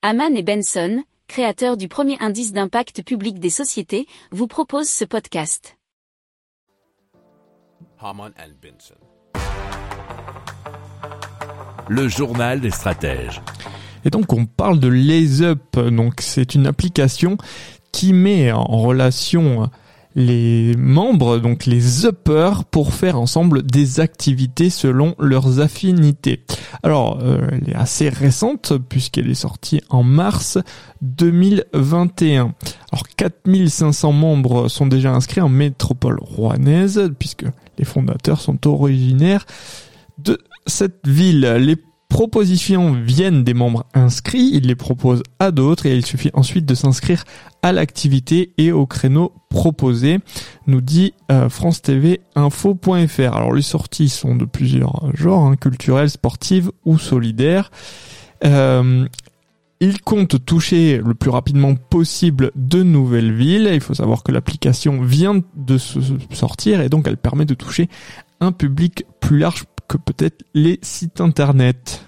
Haman et Benson, créateurs du premier indice d'impact public des sociétés, vous proposent ce podcast. Haman and Benson. Le journal des stratèges. Et donc on parle de Lays Up, donc c'est une application qui met en relation les membres, donc les uppers, pour faire ensemble des activités selon leurs affinités. Alors, euh, elle est assez récente puisqu'elle est sortie en mars 2021. Alors, 4500 membres sont déjà inscrits en métropole rouennaise puisque les fondateurs sont originaires de cette ville. Propositions viennent des membres inscrits, ils les proposent à d'autres et il suffit ensuite de s'inscrire à l'activité et au créneau proposé, nous dit euh, France TV Info.fr. Alors les sorties sont de plusieurs genres, hein, culturelles, sportives ou solidaires. Euh, il compte toucher le plus rapidement possible de nouvelles villes. Il faut savoir que l'application vient de se sortir et donc elle permet de toucher un public plus large que peut-être les sites internet.